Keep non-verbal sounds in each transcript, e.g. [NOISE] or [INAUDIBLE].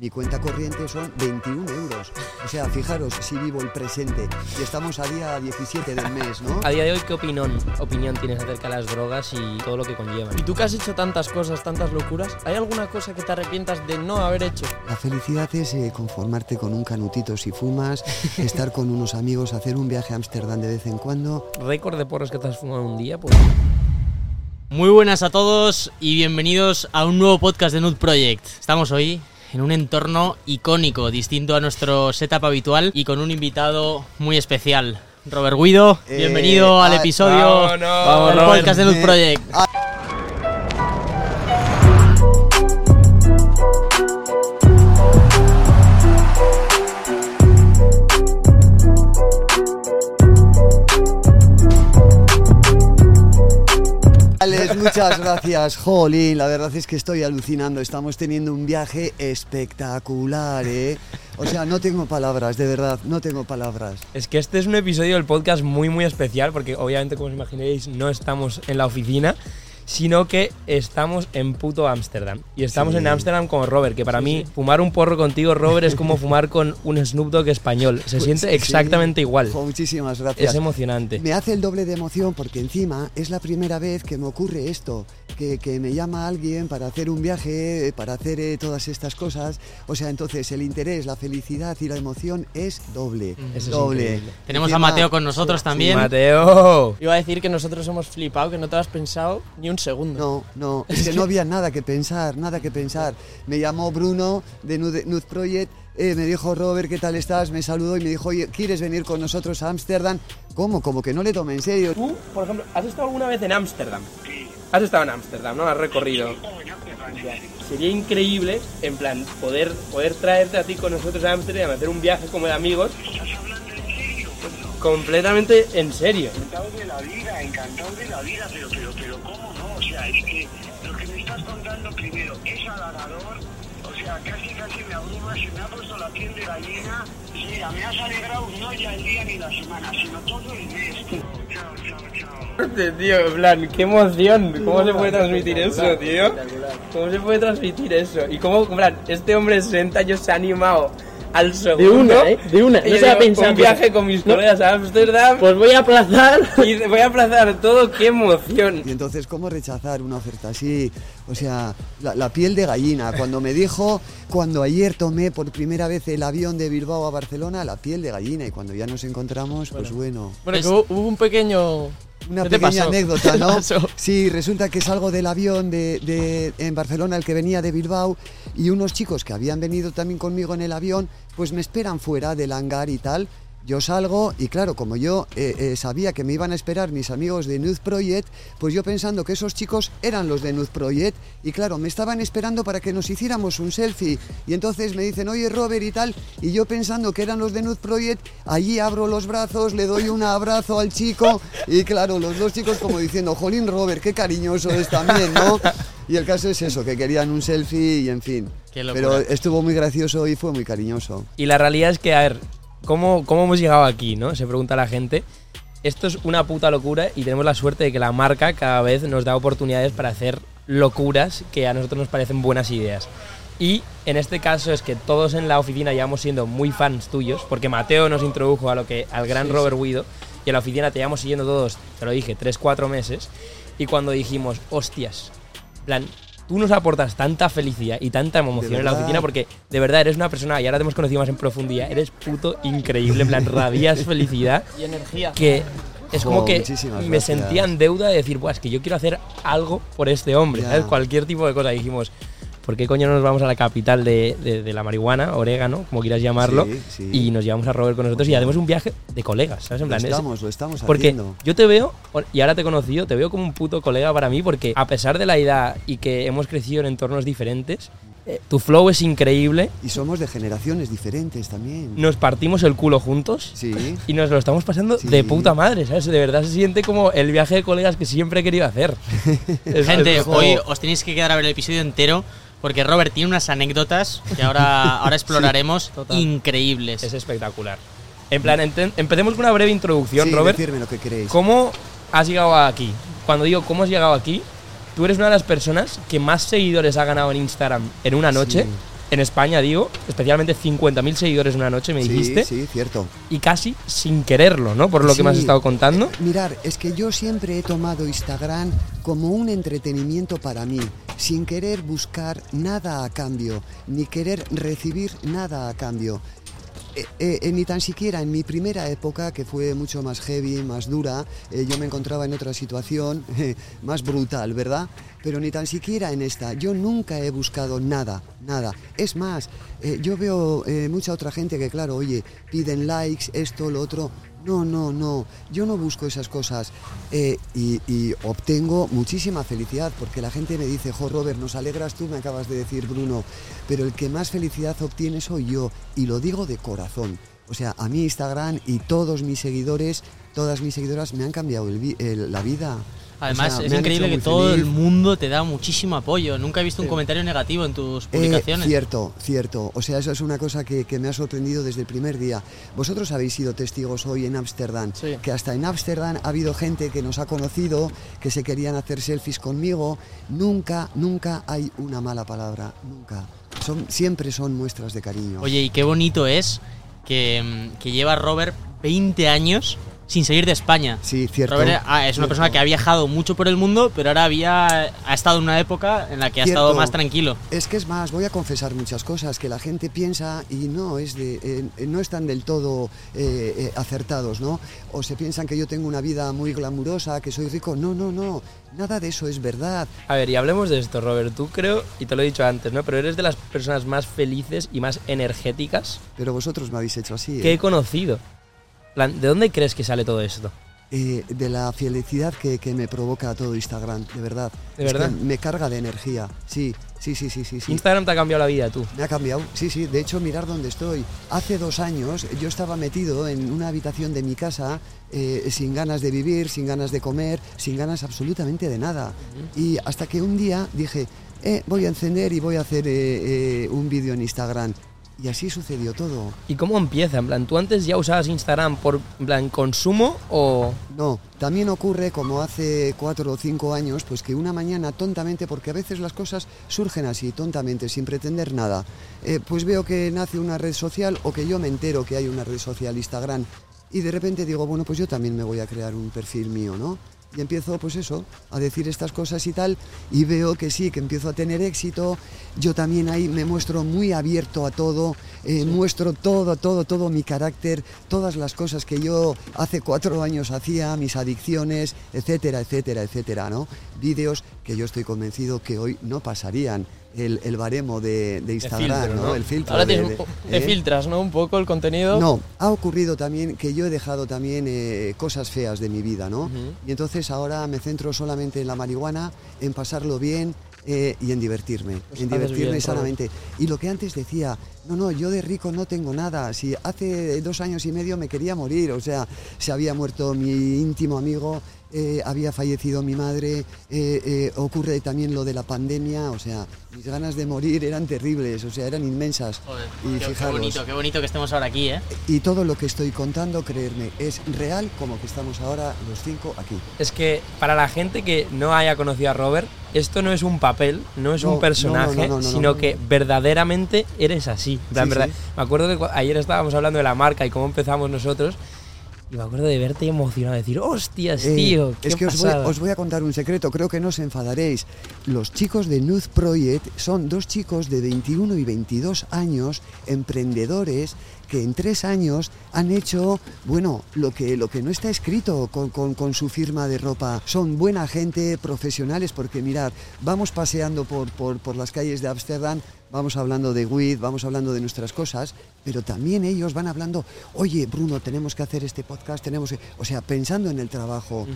Mi cuenta corriente son 21 euros. O sea, fijaros si vivo el presente. Y estamos a día 17 del mes, ¿no? A día de hoy, ¿qué opinión, opinión tienes acerca de las drogas y todo lo que conllevan? Y tú que has hecho tantas cosas, tantas locuras, ¿hay alguna cosa que te arrepientas de no haber hecho? La felicidad es eh, conformarte con un canutito si fumas, [LAUGHS] estar con unos amigos, hacer un viaje a Ámsterdam de vez en cuando. ¿Récord de porros que te has fumado un día? Pues Muy buenas a todos y bienvenidos a un nuevo podcast de Nude Project. Estamos hoy en un entorno icónico, distinto a nuestro setup habitual y con un invitado muy especial. Robert Guido, Eh, bienvenido al ah, episodio Vámonos. del podcast de Eh, Project. Muchas gracias, Jolín. La verdad es que estoy alucinando. Estamos teniendo un viaje espectacular, ¿eh? O sea, no tengo palabras, de verdad, no tengo palabras. es que este es un episodio del podcast muy, muy especial porque obviamente, como os imaginéis, no estamos en la oficina, sino que estamos en puto Ámsterdam. Y estamos Sí. en Ámsterdam con Robert, que para mí fumar un porro contigo, Robert, es como [LAUGHS] fumar con un Snoop Dogg español. Se Pues, siente exactamente igual. Muchísimas gracias. Es emocionante. Me hace el doble de emoción porque encima es la primera vez que me ocurre esto, que, que me llama alguien para hacer un viaje, para hacer eh, todas estas cosas. O sea, entonces el interés, la felicidad y la emoción es doble. Eso es doble. increíble. Tenemos a Mateo con nosotros también. Mateo. Iba a decir que nosotros hemos flipado, que no te has pensado ni un segundo. No, no, es que no había nada que pensar, nada que pensar. Me llamó Bruno de Nude, Nude Project, eh, me dijo Robert, ¿qué tal estás? Me saludó y me dijo, oye, ¿quieres venir con nosotros a Ámsterdam? ¿Cómo? Como que no le tomé en serio. Tú, por ejemplo, ¿has estado alguna vez en Ámsterdam? Has estado en Ámsterdam, ¿no? Has recorrido. Sería increíble, en plan, poder, poder traerte a ti con nosotros a Ámsterdam, hacer un viaje como de amigos. Completamente en serio. encantado de la vida, encantado de la vida, pero, pero, pero, ¿cómo no? O sea, es que lo que me estás contando primero es halagador, casi, casi me abruma, se me ha puesto la piel de gallina. Mira, me has alegrado no ya el día ni la semana, sino todo el mes. Chao, chao, chao. Tío, en plan, qué emoción. ¿Cómo se puede transmitir eso, tío? ¿Cómo se puede transmitir eso? Y cómo, en plan, este hombre de 60 años se ha animado al segundo. una, ¿eh? De una. Y No yo se pensaba, Un viaje con mis no. colegas a Ámsterdam. Pues voy a aplazar. [LAUGHS] Y voy a aplazar todo, qué emoción. Y entonces, ¿cómo rechazar una oferta así? O sea, la, la piel de gallina. Cuando me dijo, cuando ayer tomé por primera vez el avión de Bilbao a Barcelona, la piel de gallina. Y cuando ya nos encontramos, pues bueno. Bueno, que hubo, hubo un pequeño. Una ¿Qué te pequeña pasó? anécdota, ¿Qué ¿no? pasó? Sí, resulta que salgo del avión de, de- en Barcelona, el que venía de Bilbao, y unos chicos que habían venido también conmigo en el avión, pues me esperan fuera del hangar y tal. Yo salgo y claro, como yo eh, eh, sabía que me iban a esperar mis amigos de Nude Project, pues yo pensando que esos chicos eran los de Nude Project y claro, me estaban esperando para que nos hiciéramos un selfie y entonces me dicen, oye Robert y tal, y yo pensando que eran los de Nude Project, allí abro los brazos, le doy un abrazo al chico y claro, los dos chicos como diciendo, jolín Robert, qué cariñoso es también, ¿no? Y el caso es eso, que querían un selfie y en fin. Qué locura. Pero estuvo muy gracioso y fue muy cariñoso. Y la realidad es que, a ver, ¿cómo, ¿cómo hemos llegado aquí, no? Se pregunta la gente. Esto es una puta locura y tenemos la suerte de que la marca cada vez nos da oportunidades para hacer locuras que a nosotros nos parecen buenas ideas. Y en este caso es que todos en la oficina llevamos siendo muy fans tuyos, porque Mateo nos introdujo a lo que al gran Robert Guido y en la oficina te llevamos siguiendo todos, te lo dije, 3-4 meses. Y cuando dijimos, hostias, plan, tú nos aportas tanta felicidad y tanta emoción en la oficina porque de verdad eres una persona, y ahora te hemos conocido más en profundidad, eres puto increíble, en plan, radias felicidad Y energía. que es como que me sentía en deuda de decir, Buah, es que yo quiero hacer algo por este hombre. ¿sabes? Cualquier tipo de cosa. Y dijimos, ¿por qué coño no nos vamos a la capital de, de- de la marihuana, orégano, como quieras llamarlo? Sí, sí. Y nos llevamos a Robert con nosotros y hacemos un viaje de colegas, ¿sabes? En Lo plan, es- estamos, lo estamos porque haciendo. yo te veo, y ahora te he conocido, te veo como un puto colega para mí, porque a pesar de la edad y que hemos crecido en entornos diferentes, eh, tu flow es increíble, Y somos de generaciones diferentes también. nos partimos el culo juntos. Sí. Y nos lo estamos pasando Sí. de puta madre, ¿sabes? De verdad se siente como el viaje de colegas que siempre he querido hacer. [LAUGHS] Es- Gente, es- hoy os tenéis que quedar a ver el episodio entero porque Robert tiene unas anécdotas que ahora, [LAUGHS] ahora exploraremos increíbles. es espectacular. En plan, empecemos con una breve introducción, Sí, Robert. decirme lo que queréis. ¿Cómo has llegado aquí? Cuando digo cómo has llegado aquí, tú eres una de las personas que más seguidores ha ganado en Instagram en una noche. Sí. En España, digo, especialmente 50.000 seguidores en una noche, me Sí, dijiste, sí, cierto. y casi sin quererlo, ¿no? Por lo que me has estado contando. Mirar, es que yo siempre he tomado Instagram como un entretenimiento para mí, sin querer buscar nada a cambio, ni querer recibir nada a cambio. Eh, eh, eh, ni tan siquiera en mi primera época, que fue mucho más heavy, más dura, yo me encontraba en otra situación [LAUGHS] más brutal, ¿verdad? Pero ni tan siquiera en esta. Yo nunca he buscado nada, nada. Es más, yo veo mucha otra gente que, claro, oye, piden likes, esto, lo otro. No, no, no. Yo no busco esas cosas. Eh, y, obtengo muchísima felicidad porque la gente me dice, jo, Robert, nos alegras tú, me acabas de decir, Bruno. Pero el que más felicidad obtiene soy yo. Y lo digo de corazón. O sea, a mi Instagram y todos mis seguidores, todas mis seguidoras me han cambiado la vida. O Además, sea, es increíble que todo el mundo te da muchísimo apoyo. Nunca he visto un comentario negativo en tus Eh, publicaciones. cierto, cierto. O sea, eso es una cosa que, que me ha sorprendido desde el primer día. Vosotros habéis sido testigos hoy en Ámsterdam, Sí. que hasta en Ámsterdam ha habido gente que nos ha conocido, que se querían hacer selfies conmigo. Nunca, nunca hay una mala palabra, nunca. Son, siempre son muestras de cariño. Oye, y qué bonito es que, mm, que lleva Robert 20 años sin salir de España. Sí, cierto. Robert ah, es una cierto. persona que ha viajado mucho por el mundo, pero ahora había ha estado en una época en la que ha Cierto. estado más tranquilo. Es que es más, voy a confesar muchas cosas que la gente piensa y no es de, eh, no están del todo eh, eh, acertados, ¿no? O se piensan que yo tengo una vida muy glamurosa, que soy rico. No, no, no. Nada de eso es verdad. A ver, y hablemos de esto, Robert. Tú creo, y te lo he dicho antes, ¿no? Pero eres de las personas más felices y más energéticas Pero vosotros me habéis hecho así. que he ¿eh? conocido. Plan, ¿De dónde crees que sale todo esto? Eh, de la felicidad que, que me provoca todo Instagram, de verdad. ¿De Es que verdad? me carga de energía. Sí, sí, sí, sí, sí. Instagram te ha cambiado la vida, tú. Me ha cambiado, sí, sí. De hecho, mirar dónde estoy. Hace dos años yo estaba metido en una habitación de mi casa eh, sin ganas de vivir, sin ganas de comer, sin ganas absolutamente de nada. Y hasta que un día dije, eh, voy a encender y voy a hacer eh, eh, un vídeo en Instagram. Y así sucedió todo. ¿Y cómo empieza? En plan, ¿tú antes ya usabas Instagram por en plan, consumo o...? No, también ocurre como hace cuatro o cinco años, pues que una mañana tontamente, porque a veces las cosas surgen así, tontamente, sin pretender nada, eh, pues veo que nace una red social o que yo me entero que hay una red social Instagram y de repente digo, bueno, pues yo también me voy a crear un perfil mío, ¿no? Y empiezo, pues eso, a decir estas cosas y tal, y veo que sí, que empiezo a tener éxito. Yo también ahí me muestro muy abierto a todo, eh, muestro todo, todo, todo mi carácter, todas las cosas que yo hace cuatro años hacía, mis adicciones, etcétera, etcétera, etcétera, ¿no? Vídeos que yo estoy convencido que hoy no pasarían el, el baremo de, de Instagram, filtro, ¿no? ¿no? El filtro. Ahora de- tienes de- un- te ¿eh? filtras, ¿no? Un poco el contenido. No, ha ocurrido también que yo he dejado también eh, cosas feas de mi vida, ¿no? Y entonces ahora me centro solamente en la marihuana, en pasarlo bien eh, y en divertirme, Pues en divertirme bien, sanamente. Y lo que antes decía, no, no, yo de rico no tengo nada. Si hace dos años y medio me quería morir, o sea, se había muerto mi íntimo amigo, eh, había fallecido mi madre, eh, eh, ocurre también lo de la pandemia, o sea, mis ganas de morir eran terribles, o sea, eran inmensas. Joder, y qué, qué fijaros, bonito, qué bonito que estemos ahora aquí, ¿eh? y todo lo que estoy contando, creerme, es real como que estamos ahora los cinco aquí. Es que para la gente que no haya conocido a Robert, esto no es un papel, no es No, un personaje, no, no, no, no, sino no. que verdaderamente eres así. Sí, verdad- sí. Me acuerdo que ayer estábamos hablando de la marca y cómo empezamos nosotros. Y me acuerdo de verte emocionado, de decir, hostias, Eh, tío, qué es que os voy, pasada". os voy a contar un secreto, creo que no os enfadaréis. Los chicos de Nude Project son dos chicos de 21 y 22 años, emprendedores, que en tres años han hecho, bueno, lo que, lo que no está escrito con, con- con su firma de ropa. Son buena gente, profesionales, porque mirad, vamos paseando por, por, por las calles de Ámsterdam, vamos hablando de WID, vamos hablando de nuestras cosas, pero también ellos van hablando, oye, Bruno, tenemos que hacer este podcast, tenemos que... O sea, pensando en el trabajo.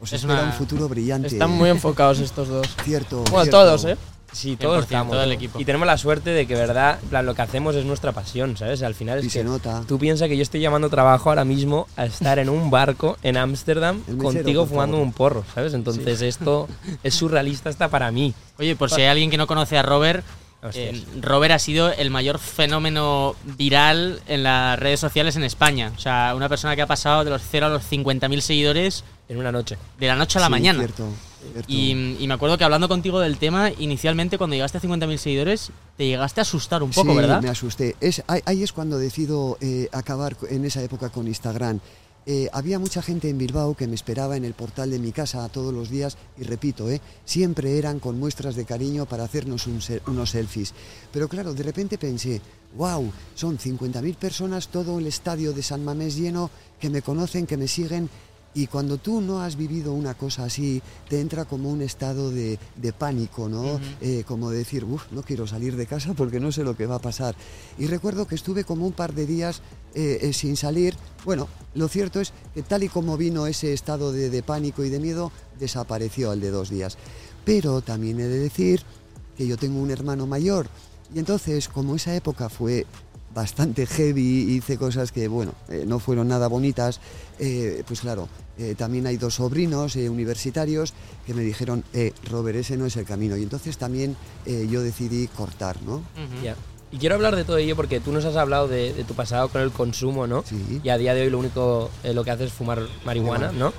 Os Es espera una- un futuro brillante. Están muy enfocados estos dos. Cierto. Bueno, cierto. todos, ¿eh? Sí, 100%, todos estamos. todo el equipo. Y tenemos la suerte de que, verdad, plan, lo que hacemos es nuestra pasión, ¿sabes? Al final es Y que se nota. tú piensas que yo estoy llamando trabajo ahora mismo a estar en un barco en Ámsterdam [LAUGHS] contigo fumando un porro, ¿sabes? Entonces esto es surrealista hasta para mí. Oye, por si hay alguien que no conoce a Robert, eh, Robert ha sido el mayor fenómeno viral en las redes sociales en España. O sea, una persona que ha pasado de los 0 a los 50.000 seguidores En una noche. de la noche a la Sí, mañana. Cierto. Y, y me acuerdo que hablando contigo del tema, inicialmente cuando llegaste a 50.000 seguidores, te llegaste a asustar un poco, sí, ¿verdad? me asusté. Es, ahí, ahí es cuando decido eh, acabar en esa época con Instagram. Eh, había mucha gente en Bilbao que me esperaba en el portal de mi casa todos los días y repito, eh, siempre eran con muestras de cariño para hacernos un unos selfies. Pero claro, de repente pensé, wow, son 50.000 personas, todo el estadio de San Mamés lleno, que me conocen, que me siguen. Y cuando tú no has vivido una cosa así, te entra como un estado de, de pánico, ¿no? Eh, como decir, uff, no quiero salir de casa porque no sé lo que va a pasar. Y recuerdo que estuve como un par de días eh, eh, sin salir. Bueno, lo cierto es que tal y como vino ese estado de, de pánico y de miedo, desapareció al de dos días. Pero también he de decir que yo tengo un hermano mayor. Y entonces, como esa época fue bastante heavy, hice cosas que, bueno, eh, no fueron nada bonitas, eh, pues claro, eh, también hay dos sobrinos eh, universitarios que me dijeron, eh, Robert, ese no es el camino. Y entonces también eh, yo decidí cortar, ¿no? Ya. Y quiero hablar de todo ello porque tú nos has hablado de, de tu pasado con el consumo, ¿no? Sí. Y a día de hoy lo único eh, lo que haces es fumar marihuana, ¿no?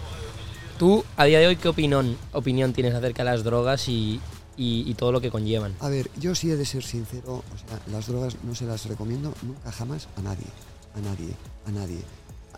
Tú, a día de hoy, ¿qué opinión, opinión tienes acerca de las drogas y, y- y todo lo que conllevan? A ver, yo sí he de ser sincero, o sea, las drogas no se las recomiendo nunca jamás a nadie, a nadie, a nadie.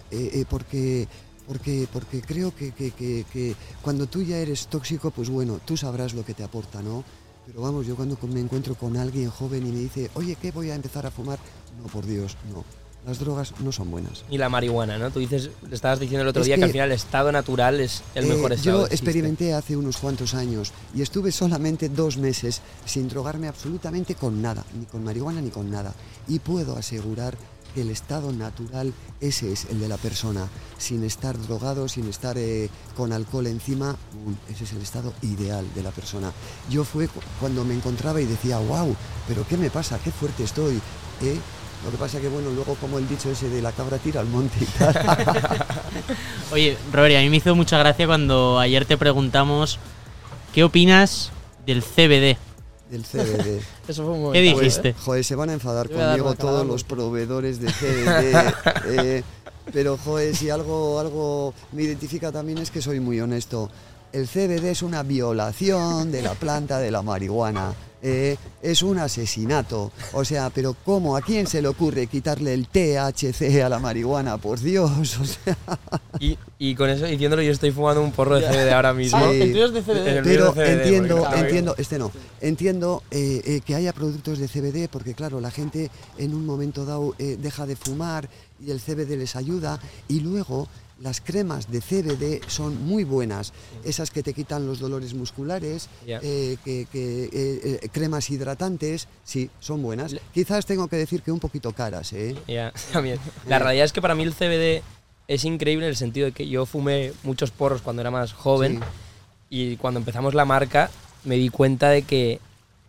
Eh, eh, porque, porque, porque creo que, que- que- que cuando tú ya eres tóxico, pues bueno, tú sabrás lo que te aporta, ¿no? Pero vamos, yo cuando me encuentro con alguien joven y me dice, oye, ¿qué voy a empezar a fumar? No, por Dios, no. Las drogas no son buenas. Y la marihuana, ¿no? Tú dices, le estabas diciendo el otro Es día que, al final el estado natural es el Eh, mejor estado. Yo existe. experimenté hace unos cuantos años y estuve solamente dos meses sin drogarme absolutamente con nada, ni con marihuana ni con nada. Y puedo asegurar el estado natural, ese es el de la persona, sin estar drogado, sin estar eh, con alcohol encima, ese es el estado ideal de la persona. Yo fue cu- cuando me encontraba y decía, wow, pero ¿qué me pasa? ¿Qué fuerte estoy? ¿Eh? Lo que pasa que, bueno, luego como el dicho ese de la cabra tira al monte y tal. [LAUGHS] Oye, Robert, a mí me hizo mucha gracia cuando ayer te preguntamos qué opinas del CBD. Del CBD. [LAUGHS] Eso fue un ¿Qué dijiste? ¿eh? Joder, se van a enfadar a conmigo cara, todos los proveedores de [LAUGHS] CBD. eh, pero, joder, si algo, algo me identifica también es que soy muy honesto. El CBD es una violación de la planta de la marihuana. eh, es un asesinato. O sea, pero ¿cómo? ¿A quién se le ocurre quitarle el THC a la marihuana? Por Dios. O sea, Y, y con eso diciéndolo, yo estoy fumando un porro de CBD ahora mismo. Ah, de El CBD. pero de CBD, entiendo, claro, entiendo, este no, entiendo eh, eh, que haya productos de CBD porque claro, la gente en un momento dado eh, deja de fumar y el CBD les ayuda y luego las cremas de CBD son muy buenas, esas que te quitan los dolores musculares, eh, que, que, eh, eh, cremas hidratantes, sí, son buenas. Quizás tengo que decir que un poquito caras, ¿eh? [LAUGHS] También. La realidad es que para mí el CBD es increíble en el sentido de que yo fumé muchos porros cuando era más joven y cuando empezamos la marca me di cuenta de que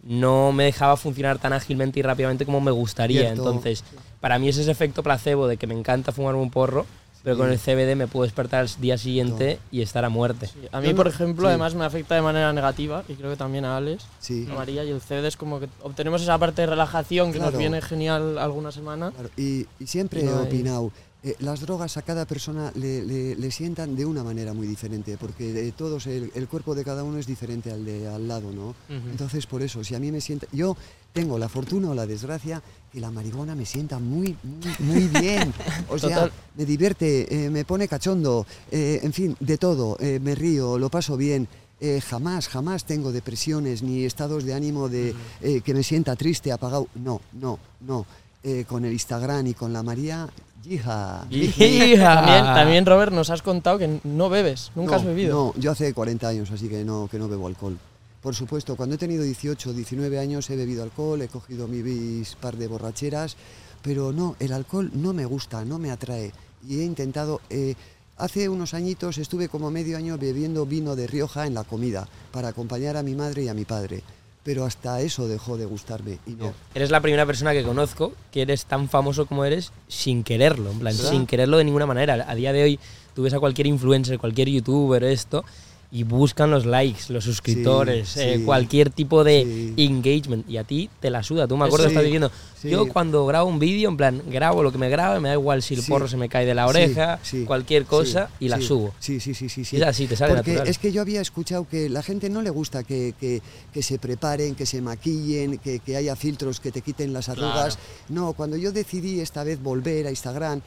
no me dejaba funcionar tan ágilmente y rápidamente como me gustaría. Cierto. Entonces, para mí es ese efecto placebo de que me encanta fumar un porro, pero con el CBD me puedo despertar al día siguiente y estar a muerte. Sí, A mí, por ejemplo, sí. además me afecta de manera negativa y creo que también a Alex, Sí. a María y el CBD es como que obtenemos esa parte de relajación que Claro. nos viene genial alguna semana. Claro, y, y siempre No he hay- opinado, eh, las drogas a cada persona le, le- le sientan de una manera muy diferente, porque eh, todos, el, el cuerpo de cada uno es diferente al de al lado, ¿no? Entonces, por eso, si a mí me sienta, yo tengo la fortuna o la desgracia que la marihuana me sienta muy, muy, muy bien. [LAUGHS] O sea, Total. me divierte, eh, me pone cachondo, eh, en fin, de todo, me río, lo paso bien. Eh, jamás, jamás tengo depresiones ni estados de ánimo de eh, que me sienta triste, apagado. No, no, no. Eh, con el Instagram y con la María, hija. También, también, Robert, nos has contado que no bebes, nunca has bebido. No, yo hace 40 años, así que no, que no bebo alcohol. Por supuesto, cuando he tenido 18, 19 años he bebido alcohol, he cogido mi bis par de borracheras, pero no, el alcohol no me gusta, no me atrae. Y he intentado, eh, hace unos añitos estuve como medio año bebiendo vino de Rioja en la comida, para acompañar a mi madre y a mi padre. Pero hasta eso dejó de gustarme y no. Eres la primera persona que conozco que eres tan famoso como eres sin quererlo, en plan, sin quererlo de ninguna manera. A día de hoy tú ves a cualquier influencer, cualquier youtuber, esto, y buscan los likes, los suscriptores, Sí, eh, sí. cualquier tipo de Sí. engagement. Y a ti te la suda. Tú me acuerdo estás diciendo, yo cuando grabo un vídeo, en plan, grabo lo que me grabe, me da igual si el porro se me cae de la oreja, cualquier cosa, y la subo. Sí, sí, sí, sí. sí. Es así, te sale Porque natural. es que yo había escuchado que la gente no le gusta que, que- que se preparen, que se maquillen, que, que haya filtros que te quiten las arrugas. No, cuando yo decidí esta vez volver a Instagram,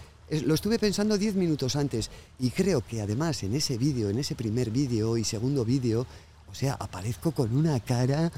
lo estuve pensando 10 minutos antes y creo que además en ese vídeo, en ese primer vídeo y segundo vídeo, o sea, aparezco con una cara,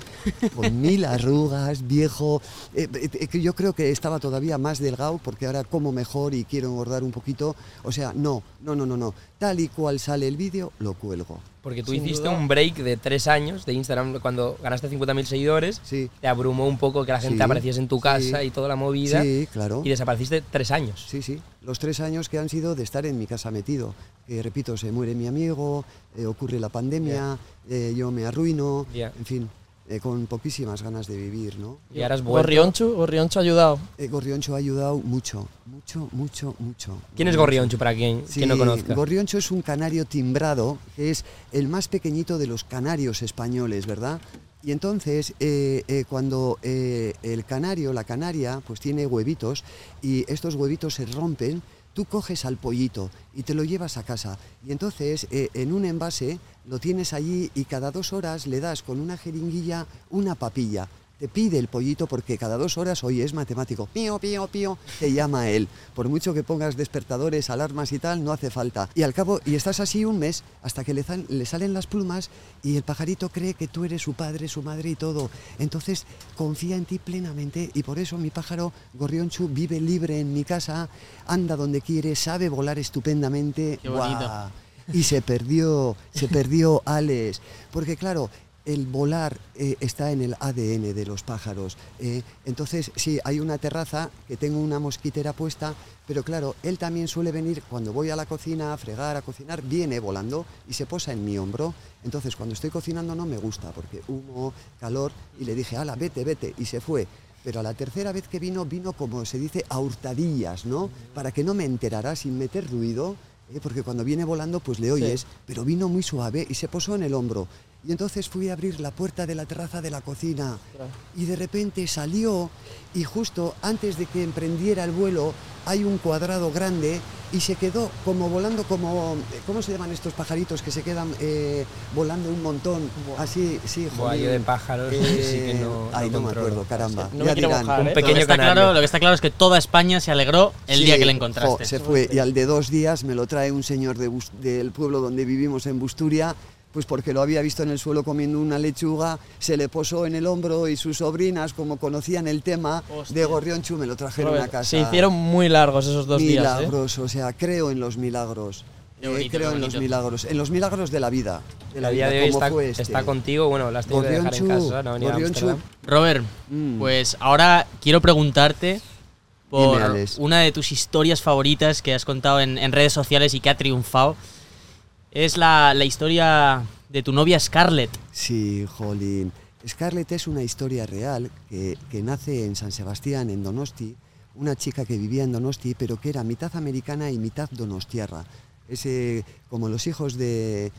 con [LAUGHS] mil arrugas, viejo. Eh, eh, eh, yo creo que estaba todavía más delgado porque ahora como mejor y quiero engordar un poquito. O sea, no, no, no, no, no. Tal y cual sale el vídeo, lo cuelgo. Porque tú Sin hiciste duda. un break de tres años de Instagram cuando ganaste 50.000 seguidores. Sí. Te abrumó un poco que la gente Sí, apareciese en tu casa sí. y toda la movida. Sí, claro. Y desapareciste tres años. Sí, sí. Los tres años que han sido de estar en mi casa metido. Que repito, se muere mi amigo, eh, ocurre la pandemia, eh, yo me arruino, en fin, eh, con poquísimas ganas de vivir, ¿no? Y ahora vuelto. Gorrionchu, Gorrionchu ha ayudado. Eh, Gorrioncho ha ayudado mucho, mucho, mucho, mucho. ¿Quién es Gorrioncho para quien, Sí, quien no conozca? Gorrioncho es un canario timbrado, que es el más pequeñito de los canarios españoles, ¿verdad? Y entonces, eh, eh, cuando eh, el canario, la canaria, pues tiene huevitos y estos huevitos se rompen, tú coges al pollito y te lo llevas a casa. Y entonces, eh, en un envase, lo tienes allí y cada dos horas le das con una jeringuilla una papilla. Te pide el pollito porque cada dos horas, oye, es matemático, pío, pío, pío, te llama él. Por mucho que pongas despertadores, alarmas y tal, no hace falta. Y al cabo, y estás así un mes hasta que le, sal- le salen las plumas y el pajarito cree que tú eres su padre, su madre y todo. Entonces confía en ti plenamente y por eso mi pájaro Gorrionchu vive libre en mi casa, anda donde quiere, sabe volar estupendamente. Y se perdió, se perdió Alex. Porque claro, el volar eh, está en el ADN de los pájaros. eh. entonces, sí, hay una terraza que tengo una mosquitera puesta, pero claro, él también suele venir cuando voy a la cocina a fregar, a cocinar, viene volando y se posa en mi hombro. Entonces, cuando estoy cocinando no me gusta porque humo, calor, y le dije, ala, vete, vete, y se fue. Pero a la tercera vez que vino, vino como se dice, a hurtadillas, ¿no? Para que no me enterara sin meter ruido, ¿eh? porque cuando viene volando pues le oyes, pero vino muy suave y se posó en el hombro. Y entonces fui a abrir la puerta de la terraza de la cocina y de repente salió y justo antes de que emprendiera el vuelo hay un cuadrado grande y se quedó como volando como, ¿cómo se llaman estos pajaritos que se quedan eh, volando un montón? Así, sí, yo jolín. de pájaros Eh, sí que no, ay, no no me acuerdo, caramba. No me Ya dirán. mojar, un ¿eh? Lo que, pequeño está claro, lo que está claro es que toda España se alegró el Sí, día que le jo, encontraste. se fue y al de dos días me lo trae un señor de Bus- del pueblo donde vivimos en Busturia, pues porque lo había visto en el suelo comiendo una lechuga, se le posó en el hombro y sus sobrinas, como conocían el tema de. Gorrionchu, me lo trajeron Robert, a casa. Se hicieron muy largos esos dos días. ¿eh? milagros, o sea, creo en los milagros. Eh, bonito, creo en los milagros, en los milagros de la vida. De La día de hoy como está, fue este. está contigo, bueno, la has tenido que dejar en casa, no ha venido a Gorrionchu, Ámsterdam. Robert, Mm. pues ahora quiero preguntarte por Dime, una de tus historias favoritas que has contado en, en redes sociales y que ha triunfado. Es la, la historia de tu novia Scarlett. Sí, jolín. Scarlett es una historia real que, que nace en San Sebastián, en Donosti, una chica que vivía en Donosti, pero que era mitad americana y mitad donostiarra. Es eh, como los hijos de,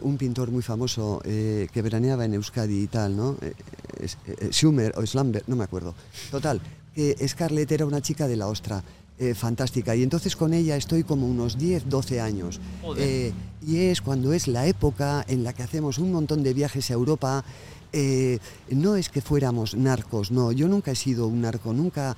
un pintor muy famoso eh, que veraneaba en Euskadi y tal, ¿no? Eh, eh, Schumer o Slambert, no me acuerdo. Total, que Scarlett era una chica de la ostra. Eh, fantástica. Y entonces con ella estoy como unos 10, 12 años. Eh, y es cuando es la época en la que hacemos un montón de viajes a Europa. eh, no es que fuéramos narcos, no, yo nunca he sido un narco, nunca,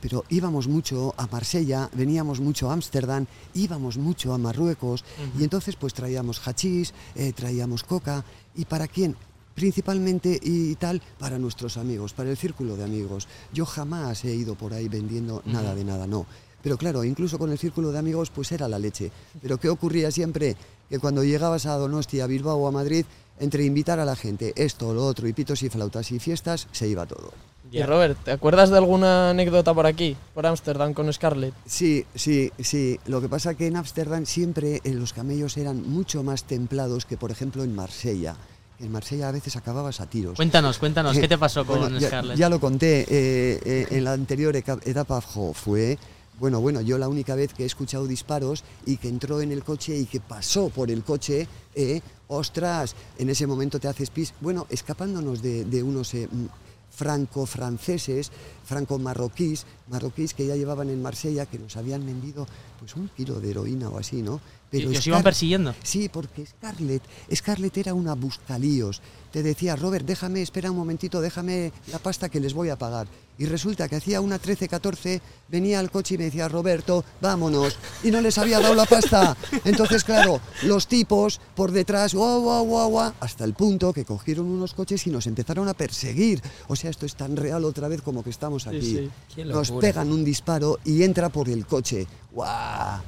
pero íbamos mucho a Marsella, veníamos mucho a Ámsterdam, íbamos mucho a Marruecos. Y entonces pues traíamos hachís, traíamos coca. Y para quién, principalmente y tal para nuestros amigos, para el círculo de amigos. Yo jamás he ido por ahí vendiendo nada de nada, no. Pero claro, incluso con el círculo de amigos pues era la leche. Pero ¿qué ocurría siempre? Que cuando llegabas a Donosti, a Bilbao o a Madrid, entre invitar a la gente esto, lo otro, y pitos y flautas y fiestas, se iba todo. Y Robert, ¿te acuerdas de alguna anécdota por aquí, por Ámsterdam con Scarlett? Sí, sí, sí. Lo que pasa que en Ámsterdam siempre los camellos eran mucho más templados que, por ejemplo, en Marsella. En Marsella a veces acababas a tiros. Cuéntanos, cuéntanos, ¿qué te pasó con Bueno, ya, Scarlett? ya lo conté, eh, eh, en la anterior etapa jo, fue Bueno, bueno, yo la única vez que he escuchado disparos y que entró en el coche y que pasó por el coche, eh, ostras, en ese momento te haces pis. Bueno, escapándonos de, de unos eh, mm, franco-franceses, franco-marroquíes, marroquíes que ya llevaban en Marsella, que nos habían vendido pues un kilo de heroína o así, ¿no? ¿Y os iban persiguiendo? Sí, porque Scarlett, Scarlett era una buscalíos. Te decía, Robert, déjame, espera un momentito, déjame la pasta que les voy a pagar. Y resulta que hacía una 13-14, venía al coche y me decía, Roberto, vámonos. Y no les había dado la pasta. Entonces, claro, los tipos por detrás, guau, guau, guau, guau, hasta el punto que cogieron unos coches y nos empezaron a perseguir. O sea, esto es tan real otra vez como que estamos aquí. sí. Nos pegan un disparo y entra por el coche. ¡Guau!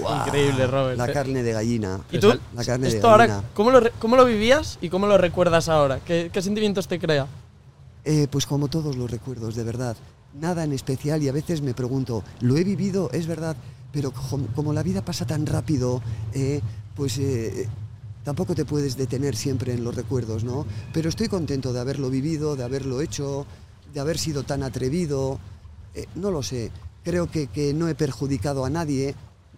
¡Guau! Increíble, Robert. La carne de gallina. ¿Y tú? La carne de Esto gallina. ahora, ¿cómo lo, ¿cómo lo vivías y cómo lo recuerdas ahora? ¿Qué, qué sentimientos te crea? Eh, pues como todos los recuerdos, de verdad. Nada en especial y a veces me pregunto, ¿lo he vivido? Es verdad, pero como la vida pasa tan rápido, eh, pues eh, tampoco te puedes detener siempre en los recuerdos, ¿no? Pero estoy contento de haberlo vivido, de haberlo hecho, de haber sido tan atrevido. Eh, no lo sé, creo que, que no he perjudicado a nadie,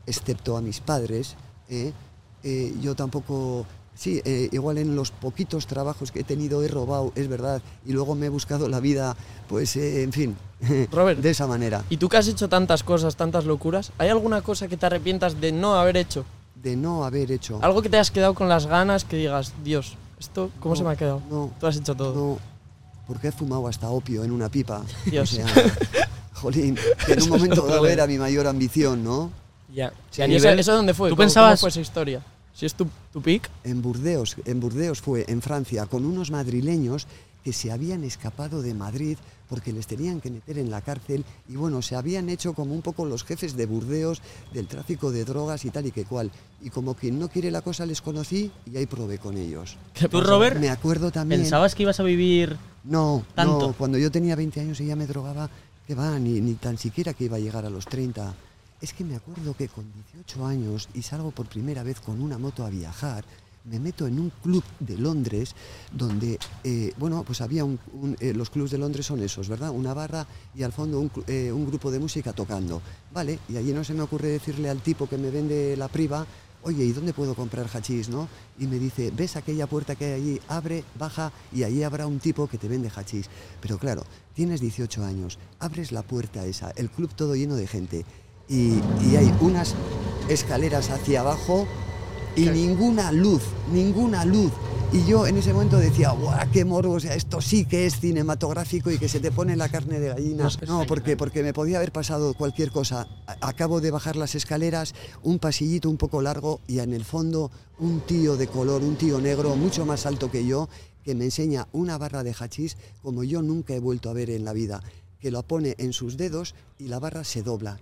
excepto a mis padres. ¿eh? Eh, yo tampoco, sí, eh, igual en los poquitos trabajos que he tenido he robado, es verdad, y luego me he buscado la vida, pues, eh, en fin, [LAUGHS] Robert. de esa manera, ¿Y tú que has hecho tantas cosas, tantas locuras, ¿hay alguna cosa que te arrepientas de no haber hecho? de no haber hecho. Algo que te has quedado con las ganas que digas, Dios, ¿esto cómo No, se me ha quedado? No, Tú has hecho todo. no, porque he fumado hasta opio en una pipa. Dios. O sea, jolín, que en un [LAUGHS] momento dado era mi mayor ambición, ¿no? Ya. ¿Y eso, dónde fue? ¿Tú ¿Cómo- cómo pensabas- fue esa historia? Si es tu, tu pick, En Burdeos, en Burdeos fue, en Francia, con unos madrileños que se habían escapado de Madrid porque les tenían que meter en la cárcel y bueno, se habían hecho como un poco los jefes de Burdeos del tráfico de drogas y tal y que cual. Y como quien no quiere la cosa les conocí y ahí probé con ellos. ¿qué ¿Tú? Robert, Me acuerdo también... pensabas que ibas a vivir No, tanto? no, cuando yo tenía 20 años ella me drogaba, que va, ni, ni tan siquiera que iba a llegar a los 30. Es que me acuerdo que con 18 años y salgo por primera vez con una moto a viajar, me meto en un club de Londres donde, eh, bueno, pues había un, eh, los clubs de Londres son esos, ¿verdad? Una barra y al fondo eh, un grupo de música tocando, ¿vale? Y allí no se me ocurre decirle al tipo que me vende la priva, oye, ¿y dónde puedo comprar hachís, no? Y me dice, ¿ves aquella puerta que hay allí? Abre, baja y ahí habrá un tipo que te vende hachís. Pero claro, tienes 18 años, abres la puerta esa, el club todo lleno de gente y, y hay unas escaleras hacia abajo y ninguna luz, ninguna luz. Y yo en ese momento decía, ¡guau, qué morbo! O sea, esto sí que es cinematográfico y que se te pone la carne de gallina. No, porque, porque me podía haber pasado cualquier cosa. Acabo de bajar las escaleras, un pasillito un poco largo y en el fondo un tío de color, un tío negro, mucho más alto que yo, que me enseña una barra de hachís como yo nunca he vuelto a ver en la vida. Que lo pone en sus dedos y la barra se dobla.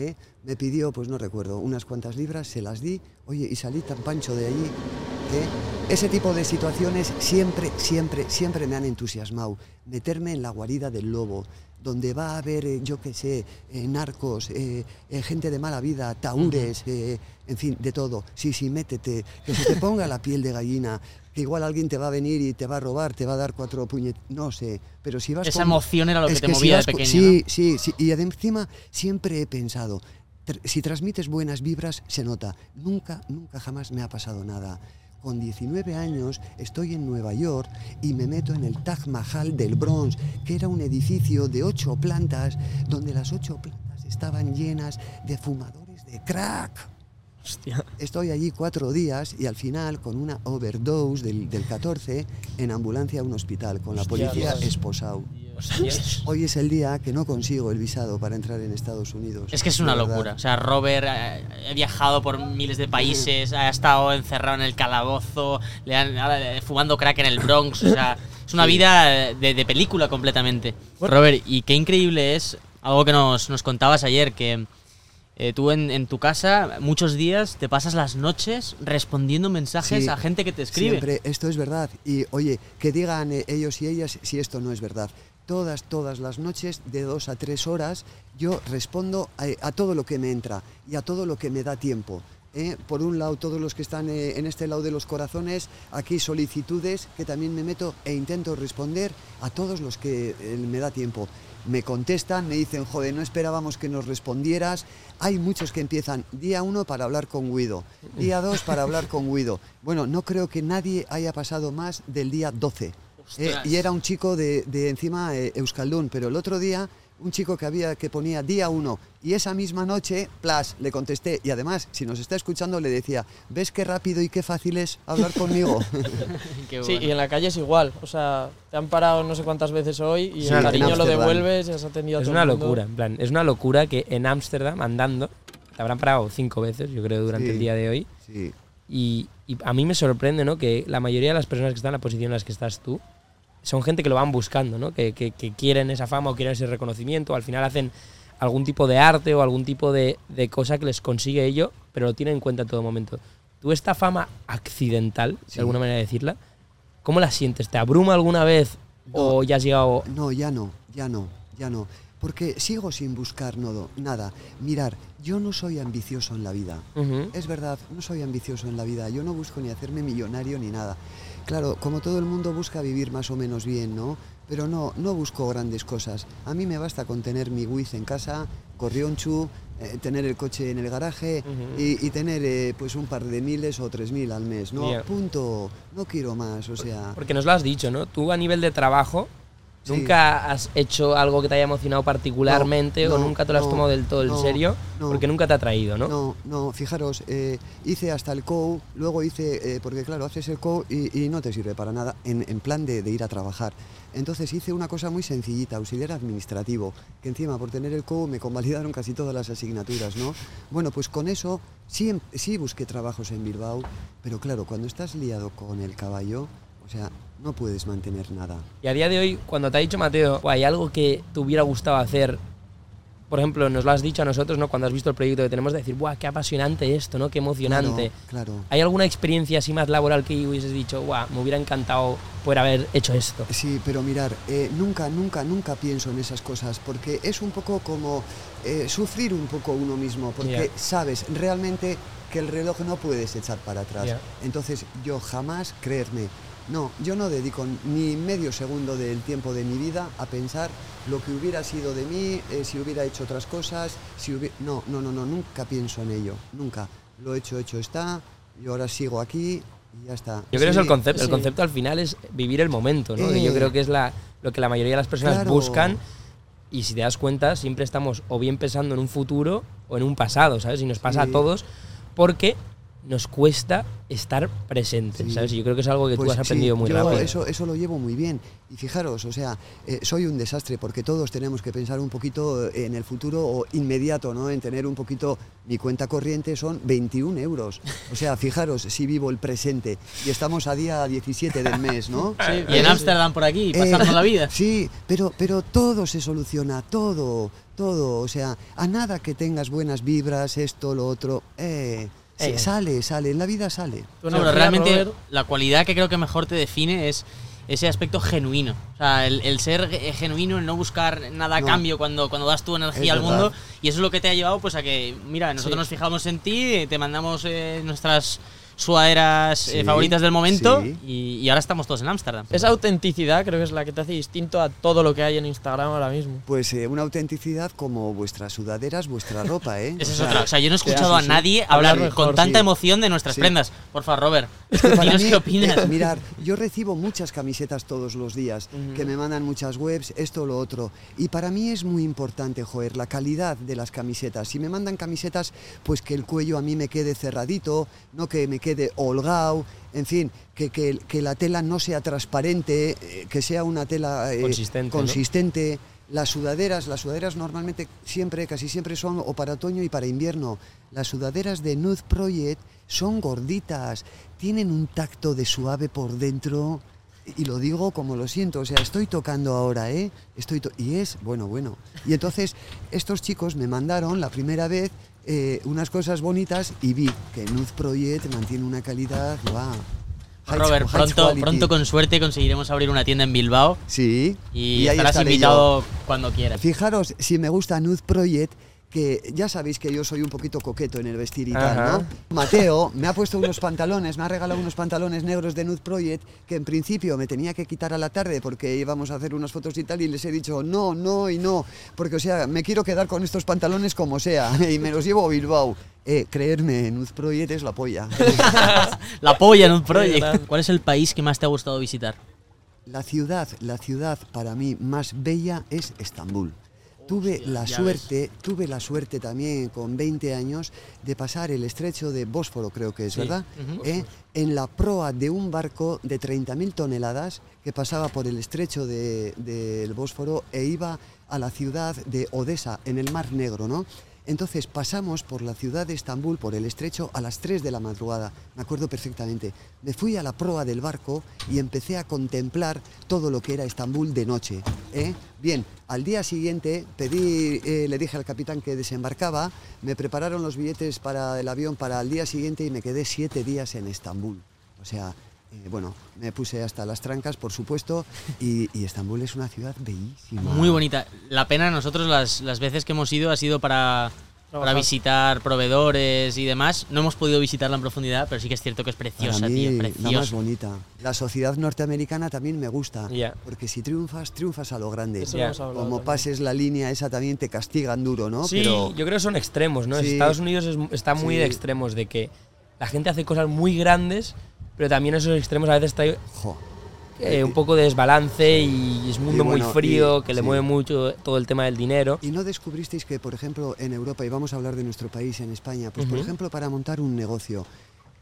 ¿Eh? Me pidió, pues no recuerdo, unas cuantas libras, se las di, oye, y salí tan pancho de allí. ¿eh? Ese tipo de situaciones siempre, siempre, siempre me han entusiasmado. Meterme en la guarida del lobo, donde va a haber, eh, yo qué sé, eh, narcos, eh, gente de mala vida, taúres, en fin, de todo. Sí, sí, métete, que se te [LAUGHS] ponga la piel de gallina, que igual alguien te va a venir y te va a robar, te va a dar cuatro puñet... No sé, pero si vas Esa con- emoción era lo que es te si movía de vas con- pequeño, Sí, sí, sí. Y encima siempre he pensado, tr- si transmites buenas vibras, se nota. Nunca, nunca jamás me ha pasado nada. Con 19 años estoy en Nueva York y me meto en el Taj Mahal del Bronx, que era un edificio de ocho plantas, donde las ocho plantas estaban llenas de fumadores de crack. Hostia. Estoy allí cuatro días y al final, con una overdose del, del 14, en ambulancia a un hospital, con la policía Dios. Hostias. [LAUGHS] Hoy es el día que no consigo el visado para entrar en Estados Unidos. Es que es una verdad. locura. O sea, Robert eh, ha viajado por miles de países, ha estado encerrado en el calabozo, le han, eh, fumando crack en el Bronx. O sea, [LAUGHS] es una vida eh, de, de película completamente. Robert, y qué increíble es algo que nos, nos contabas ayer, que eh, tú en, en tu casa muchos días te pasas las noches respondiendo mensajes Sí, a gente que te escribe. Siempre, esto es verdad. Y oye, que digan eh, ellos y ellas si esto no es verdad. Todas, todas las noches, de dos a tres horas, yo respondo a, todo lo que me entra y a todo lo que me da tiempo. ¿eh? por un lado todos los que están eh, en este lado de los corazones, aquí solicitudes que también me meto e intento responder a todos los que eh, me da tiempo. Me contestan, me dicen, joder, no esperábamos que nos respondieras. Hay muchos que empiezan día uno para hablar con Guido, día dos para hablar con Guido. Bueno, no creo que nadie haya pasado más del día 12. Eh, y era un chico de, de encima eh, Euskaldun, pero el otro día un chico que había que ponía día uno y esa misma noche, plas, le contesté y además, si nos está escuchando, le decía, ¿ves qué rápido y qué fácil es hablar conmigo? [LAUGHS] Sí, y en la calle es igual. O sea, te han parado no sé cuántas veces hoy y Sí, el cariño lo devuelves y has atendido a Es todo una el mundo. locura, en plan, es una locura que en Ámsterdam, andando, te habrán parado cinco veces, yo creo, durante Sí. el día de hoy. Sí, Y, y a mí me sorprende, ¿no? Que la mayoría de las personas que están en la posición en las que estás tú son gente que lo van buscando, ¿no? Que, que- que quieren esa fama o quieren ese reconocimiento. Al final hacen algún tipo de arte o algún tipo de, de cosa que les consigue ello, pero lo tienen en cuenta en todo momento. Tú esta fama accidental, Sí. de alguna manera de decirla, ¿cómo la sientes? ¿Te abruma alguna vez o ya has llegado... No, ya no, ya no, ya no. Porque sigo sin buscar nodo, nada. Mirar, yo no soy ambicioso en la vida. Es verdad, no soy ambicioso en la vida. Yo no busco ni hacerme millonario ni nada. Claro, como todo el mundo busca vivir más o menos bien, ¿no? Pero no, no busco grandes cosas. A mí me basta con tener mi Wiz en casa, corrionchu, eh, tener el coche en el garaje y, y tener eh, pues un par de miles o tres mil al mes, ¿no? Punto. No quiero más, o sea... Porque nos lo has dicho, ¿no? Tú a nivel de trabajo Sí. nunca has hecho algo que te haya emocionado particularmente No, o no, nunca te lo has no, tomado del todo en serio porque nunca te ha traído, ¿no? No, no, fijaros, eh, hice hasta el COU, luego hice, eh, porque claro, haces el COU y, y no te sirve para nada en, en plan de, de ir a trabajar. Entonces hice una cosa muy sencillita, auxiliar administrativo, que encima por tener el COU me convalidaron casi todas las asignaturas, ¿no? Bueno, pues con eso sí, sí busqué trabajos en Bilbao, pero claro, cuando estás liado con el caballo, o sea, no puedes mantener nada. Y a día de hoy, cuando te ha dicho Mateo, "Buah, hay algo que te hubiera gustado hacer, por ejemplo, nos lo has dicho a nosotros, ¿no? Cuando has visto el proyecto que tenemos, de decir, ¡buah, qué apasionante esto, ¿no? Qué emocionante. Claro, claro. ¿Hay alguna experiencia así más laboral que hubieses dicho, ¡buah, me hubiera encantado poder haber hecho esto? Sí, pero mirar, eh, nunca, nunca, nunca pienso en esas cosas, porque es un poco como eh, sufrir un poco uno mismo, porque sabes realmente que el reloj no puedes echar para atrás. Entonces yo jamás creerme, no, yo no dedico ni medio segundo del tiempo de mi vida a pensar lo que hubiera sido de mí, eh, si hubiera hecho otras cosas, si hubiera... No, no, no, no, nunca pienso en ello, nunca. Lo hecho, hecho está, y ahora sigo aquí y ya está. Yo creo que es el Sí, concepto. El concepto al final es vivir el momento, ¿no? Yo Eh. creo que es la, lo que la mayoría de las personas Claro. buscan. Y si te das cuenta, siempre estamos o bien pensando en un futuro o en un pasado, ¿sabes? Y nos pasa Sí. a todos porque nos cuesta estar presentes, Sí. ¿sabes? Y yo creo que es algo que Pues tú has sí, aprendido muy yo rápido. Eso, eso lo llevo muy bien. Y fijaros, o sea, eh, soy un desastre porque todos tenemos que pensar un poquito en el futuro o inmediato, ¿no? En tener un poquito. Mi cuenta corriente son 21 euros. O sea, fijaros si vivo el presente. Y estamos a día 17 del mes, ¿no? [LAUGHS] Sí, Y en sí. Ámsterdam por aquí, Eh, pasando la vida. Sí, pero, pero todo se soluciona, todo, todo. O sea, a nada que tengas buenas vibras, esto, lo otro. Eh, Eh. sale, sale, en la vida sale. No, pero realmente Robert, la cualidad que creo que mejor te define es ese aspecto genuino. O sea, el, el ser eh, genuino, el no buscar nada a No. cambio cuando, cuando das tu energía Es al verdad. mundo. Y eso es lo que te ha llevado pues a que, mira, nosotros Sí. nos fijamos en ti, te mandamos eh, nuestras sudaderas eh, Sí, favoritas del momento sí. y, y ahora estamos todos en Ámsterdam. Esa autenticidad creo que es la que te hace distinto a todo lo que hay en Instagram ahora mismo. Pues eh, una autenticidad como vuestras sudaderas, vuestra ropa, ¿eh? [LAUGHS] Esa O es sea, otra. O sea, yo no he escuchado a nadie Hablar hablar mejor, con tanta sí. emoción de nuestras Sí. prendas. Por favor, Robert, [LAUGHS] [LAUGHS] Es que para dinos mí, qué opinas. eh, mirar, yo recibo muchas camisetas todos los días, que me mandan muchas webs, esto, lo otro. Y para mí es muy importante, joder, la calidad de las camisetas. Si me mandan camisetas, pues que el cuello a mí me quede cerradito, no que me quede holgado, en fin, que, que, que la tela no sea transparente, eh, que sea una tela eh, Consistente. Las sudaderas, las sudaderas normalmente siempre, casi siempre son o para otoño y para invierno. Las sudaderas de Nude Project son gorditas, tienen un tacto de suave por dentro y lo digo como lo siento, o sea, estoy tocando ahora, ¿eh? Estoy to- y es, bueno, bueno. Y entonces estos chicos me mandaron la primera vez eh, unas cosas bonitas y vi que Nude Project mantiene una calidad, ¡guau! High- Robert, high pronto, pronto con suerte conseguiremos abrir una tienda en Bilbao Sí, y, ahí estarás estaré yo. invitado cuando quieras. Fijaros, si me gusta Nude Project, que ya sabéis que yo soy un poquito coqueto en el vestir y tal. ¿no? Mateo me ha puesto unos pantalones, me ha regalado unos pantalones negros de Nude Project que en principio me tenía que quitar a la tarde porque íbamos a hacer unas fotos y tal y les he dicho no, no y no, porque o sea, me quiero quedar con estos pantalones como sea [LAUGHS] y me los llevo a Bilbao. Eh, creerme, Nude Project es la polla. [LAUGHS] La polla proyecto. grande. ¿Cuál es el país que más te ha gustado visitar? La ciudad, la ciudad para mí más bella es Estambul. Tuve la suerte, tuve la suerte también con 20 años de pasar el estrecho de Bósforo, creo que es, Sí. ¿verdad? Eh, En la proa de un barco de 30.000 toneladas que pasaba por el estrecho de- del Bósforo e iba a la ciudad de Odessa, en el Mar Negro, ¿no? Entonces pasamos por la ciudad de Estambul, por el estrecho, a las 3 de la madrugada. Me acuerdo perfectamente. Me fui a la proa del barco y empecé a contemplar todo lo que era Estambul de noche. ¿eh? Bien, al día siguiente pedí, eh, le dije al capitán que desembarcaba, me prepararon los billetes para el avión para el día siguiente y me quedé siete días en Estambul. O sea, eh, bueno, me puse hasta las trancas, por supuesto, y, y Estambul es una ciudad bellísima. Muy bonita. La pena, nosotros las, las veces que hemos ido ha sido para, para visitar proveedores y demás. No hemos podido visitarla en profundidad, pero sí que es cierto que es preciosa, mí, tío. la más Preciosa. bonita. La sociedad norteamericana también me gusta, Ya. porque si triunfas, triunfas a lo grande. Hablado Como también. pases la línea esa también te castigan duro, ¿no? Sí, Pero yo creo que son extremos, ¿no? Sí. Estados Unidos es- está muy Sí. de extremos, de que la gente hace cosas muy grandes, pero también esos extremos a veces trae eh, un poco de desbalance y es un mundo bueno, muy frío, y- que le sí. mueve mucho todo el tema del dinero. ¿Y no descubristeis que, por ejemplo, en Europa, y vamos a hablar de nuestro país, en España, pues por ejemplo, para montar un negocio,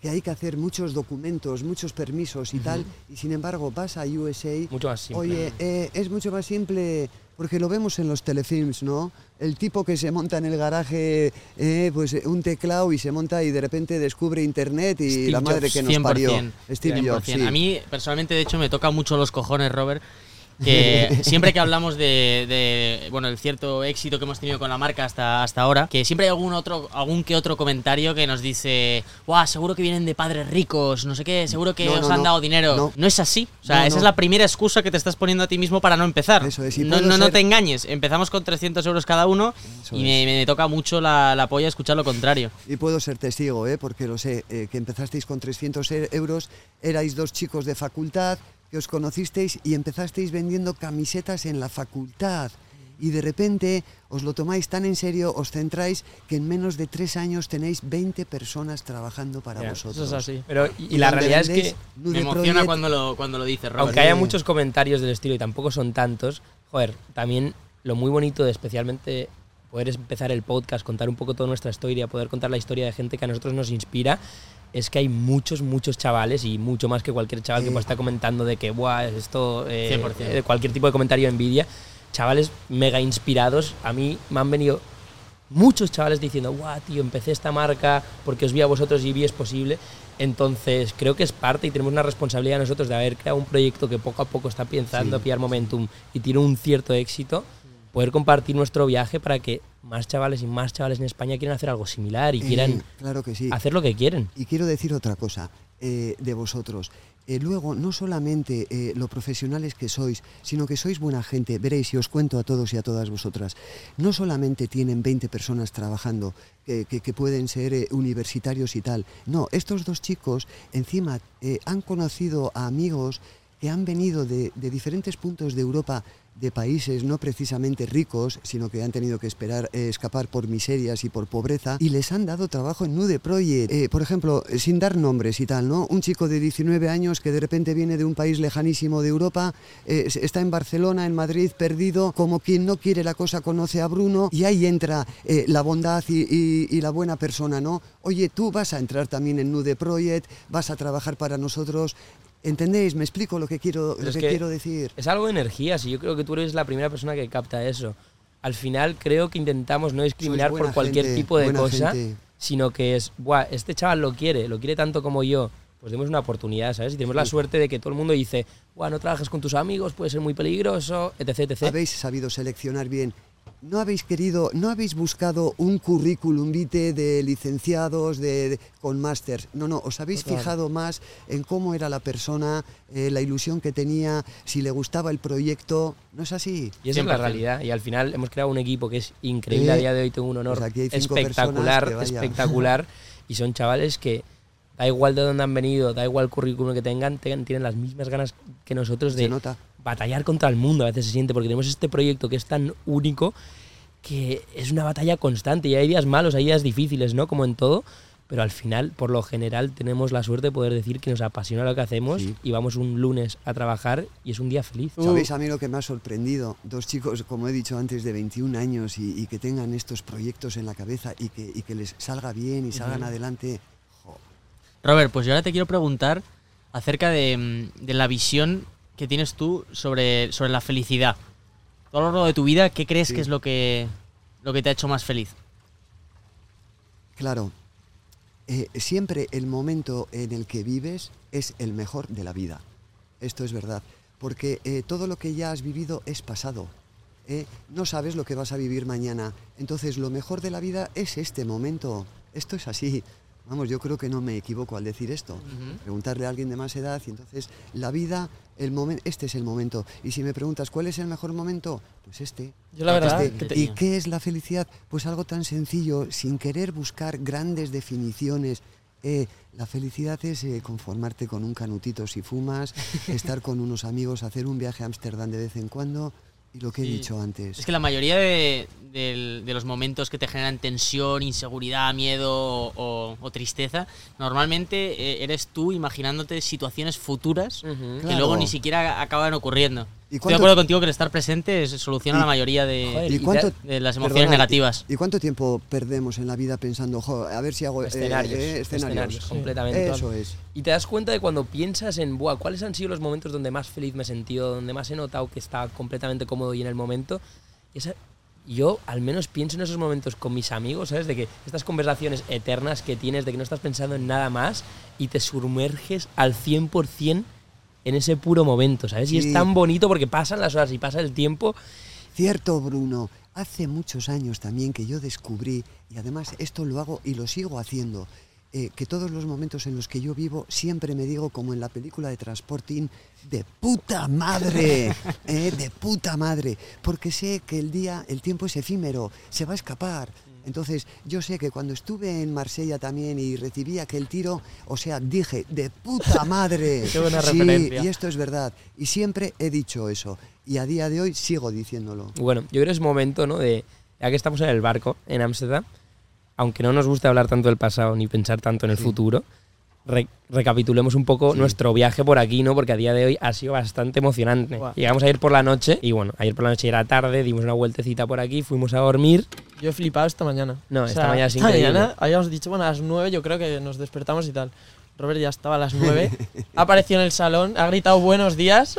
que hay que hacer muchos documentos, muchos permisos y tal, y sin embargo vas a USA, Mucho más simple. oye, eh, es mucho más simple, porque lo vemos en los telefilms, ¿no? El tipo que se monta en el garaje, eh, pues eh, un teclado y se monta y de repente descubre internet y Steve la madre Jobs, que nos parió. 100%, Steve Jobs, 100%. sí. A mí, personalmente, de hecho, me toca mucho los cojones, Robert. Que [LAUGHS] siempre que hablamos de, de, bueno el cierto éxito que hemos tenido con la marca hasta, hasta ahora, que siempre hay algún otro, algún que otro comentario que nos dice, guau, seguro que vienen de padres ricos, no sé qué, seguro que No, os no, han no. dado dinero. No. Es así. O sea, esa es la primera excusa que te estás poniendo a ti mismo para no empezar. Eso es, no, no, ser- te engañes. Empezamos con 300 euros cada uno Eso y me, me toca mucho la, la polla escuchar lo contrario. Y puedo ser testigo, ¿eh? porque lo sé, eh, que empezasteis con 300 e- euros, erais dos chicos de facultad, que os conocisteis y empezasteis vendiendo camisetas en la facultad. Y de repente os lo tomáis tan en serio, os centráis, que en menos de tres años tenéis 20 personas trabajando para Ya, vosotros. Eso es así. Pero, y, y Y la realidad es que, Nude Me emociona Project, cuando lo, cuando lo dice Robert. aunque haya muchos comentarios del estilo y tampoco son tantos, joder, también lo muy bonito de especialmente poder empezar el podcast, contar un poco toda nuestra historia, poder contar la historia de gente que a nosotros nos inspira, es que hay muchos, muchos chavales y mucho más que cualquier chaval que pueda estar comentando de que, buah, esto, eh, 100%. eh, cualquier tipo de comentario de envidia, chavales mega inspirados, a mí me han venido muchos chavales diciendo, guau, tío, empecé esta marca porque os vi a vosotros y vi es posible. Entonces, creo que es parte y tenemos una responsabilidad nosotros de haber creado un proyecto que poco a poco está empezando a pillar momentum y tiene un cierto éxito, poder compartir nuestro viaje para que más chavales y más chavales en España quieran hacer algo similar y eh, quieran claro que sí. hacer lo que quieren. Y quiero decir otra cosa eh, de vosotros. Eh, luego, no solamente eh, lo profesionales que sois, sino que sois buena gente. Veréis, y os cuento a todos y a todas vosotras, no solamente tienen 20 personas trabajando, que, que- que pueden ser eh, universitarios y tal. No, estos dos chicos encima eh, han conocido a amigos que han venido de, diferentes puntos de Europa de países no precisamente ricos, sino que han tenido que esperar eh, escapar por miserias y por pobreza, y les han dado trabajo en Nude Project. Eh, por ejemplo, eh, sin dar nombres y tal, ¿no? Un chico de 19 años que de repente viene de un país lejanísimo de Europa, está en Barcelona, en Madrid, perdido, como quien no quiere la cosa conoce a Bruno, y ahí entra la bondad y la buena persona, ¿no? Oye, tú vas a entrar también en Nude Project, vas a trabajar para nosotros. ¿Entendéis? ¿Me explico lo que quiero, lo que que quiero decir? Es algo de energías y yo creo que tú eres la primera persona que capta eso. Al final creo que intentamos no discriminar por cualquier gente, tipo de cosa, gente. sino que es, Buah, este chaval lo quiere, lo quiere tanto como yo, pues demos una oportunidad, ¿sabes? Y tenemos la suerte de que todo el mundo dice, Buah, no trabajes con tus amigos, puede ser muy peligroso, etc, etc. Habéis sabido seleccionar bien no habéis querido, no habéis buscado un currículum vitae de licenciados de, de- con másters. No, no, os habéis Total. fijado más en cómo era la persona, eh, la ilusión que tenía, si le gustaba el proyecto. ¿No es así? Y esa es la 100%. realidad. Y al final hemos creado un equipo que es increíble. Eh, a día de hoy tengo un honor pues aquí hay cinco espectacular, personas que vaya. espectacular. y son chavales que da igual de dónde han venido, da igual el currículum que tengan, tienen las mismas ganas que nosotros Se de nota. Batallar contra el mundo. A veces se siente porque tenemos este proyecto que es tan único que es una batalla constante. Y hay días malos, hay días difíciles, ¿no? Como en todo. Pero al final, por lo general, tenemos la suerte de poder decir que nos apasiona lo que hacemos Sí. y vamos un lunes a trabajar y es un día feliz. Uh. ¿Sabéis a mí lo que me ha sorprendido? Dos chicos, como he dicho antes, de 21 años y, y que tengan estos proyectos en la cabeza y que, y que les salga bien y salgan adelante. Jo, Robert, pues yo ahora te quiero preguntar acerca de, de la visión que tienes tú sobre, sobre la felicidad. A lo largo de tu vida, ¿qué crees Sí. que es lo que, lo que te ha hecho más feliz? Claro, eh, siempre el momento en el que vives es el mejor de la vida. Esto es verdad, porque eh, todo lo que ya has vivido es pasado. eh, no sabes lo que vas a vivir mañana. Entonces, lo mejor de la vida es este momento. Esto es así. Vamos, yo creo que no me equivoco al decir esto. Preguntarle a alguien de más edad y entonces la vida, el momento, este es el momento. Y si me preguntas cuál es el mejor momento, pues este. Yo la verdad Este. que ¿Y qué es la felicidad? Pues algo tan sencillo, sin querer buscar grandes definiciones. Eh, la felicidad es eh, conformarte con un canutito si fumas, [LAUGHS] estar con unos amigos, hacer un viaje a Ámsterdam de vez en cuando y lo que he dicho antes. Es que la mayoría de, de los momentos que te generan tensión, inseguridad, miedo o, o- o tristeza, normalmente eh, eres tú imaginándote situaciones futuras que Claro. luego ni siquiera acaban ocurriendo. ¿Y Estoy de acuerdo contigo que el estar presente es- soluciona Y- la mayoría de, Joder, ¿Y cuánto, de las emociones perdona, negativas. ¿Y cuánto tiempo perdemos en la vida pensando, "Jo, a ver si hago eh, Escenarios, eh, escenarios, escenarios"? completamente. Eso es. Y te das cuenta de cuando piensas en, Buah, ¿cuáles han sido los momentos donde más feliz me he sentido, donde más he notado que estaba completamente cómodo y en el momento? Esa- yo al menos pienso en esos momentos con mis amigos, ¿sabes? De que estas conversaciones eternas que tienes, de que no estás pensando en nada más y te sumerges al 100% en ese puro momento, ¿sabes? Y Sí. es tan bonito porque pasan las horas y pasa el tiempo. Cierto, Bruno. Hace muchos años también que yo descubrí, y además esto lo hago y lo sigo haciendo, eh, que todos los momentos en los que yo vivo siempre me digo, como en la película de Transporting, de puta madre, [LAUGHS] eh, de puta madre, porque sé que el día, el tiempo es efímero, se va a escapar. Entonces, yo sé que cuando estuve en Marsella también y recibí aquel tiro, o sea, dije, de puta [LAUGHS] madre. Qué buena Sí, referencia. Y esto es verdad. Y siempre he dicho eso. Y a día de hoy sigo diciéndolo. Bueno, yo creo que es momento, ¿no? De, ya que estamos en el barco, en Ámsterdam, aunque no nos guste hablar tanto del pasado ni pensar tanto en el Sí. futuro, re- recapitulemos un poco Sí. nuestro viaje por aquí, ¿no? Porque a día de hoy ha sido bastante emocionante. Buah. Llegamos ayer por la noche y bueno, ayer por la noche era tarde, dimos una vueltecita por aquí, fuimos a dormir. Yo he flipado esta mañana. No, esta mañana es esta increíble. mañana habíamos dicho, bueno, a las 9 yo creo que nos despertamos y tal. Robert ya estaba a las 9, ha aparecido en el salón, ha gritado buenos días,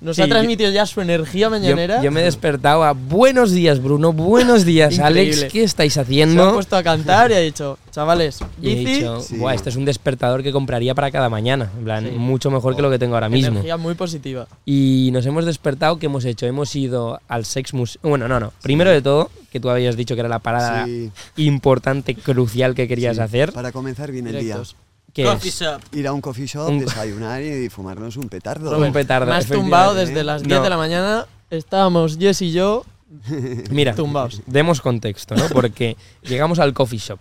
nos Sí, ha yo- transmitido ya su energía mañanera. yo me he despertado a buenos días, Bruno, buenos días. Alex, ¿qué estáis se ha haciendo? puesto a cantar y ha dicho, chavales, Y he dicho, Sí. "Buah, este es un despertador que compraría para cada mañana. En plan, Sí. mucho mejor que lo que tengo ahora mismo. energía muy positiva. Y nos hemos despertado, ¿qué hemos hecho? Hemos ido al Sex Museum. Bueno, no, no. Primero de todo, que tú habías dicho que era la parada Sí, importante, crucial que querías sí, hacer. Para comenzar bien el Directos. Que Coffee es shop. Ir a un coffee shop, Un- desayunar y fumarnos un petardo. un petardo. Me has tumbado desde las 10 No. de la mañana, estábamos Jess y yo [LAUGHS] Mira, tumbados. demos contexto, ¿no? Porque llegamos al coffee shop.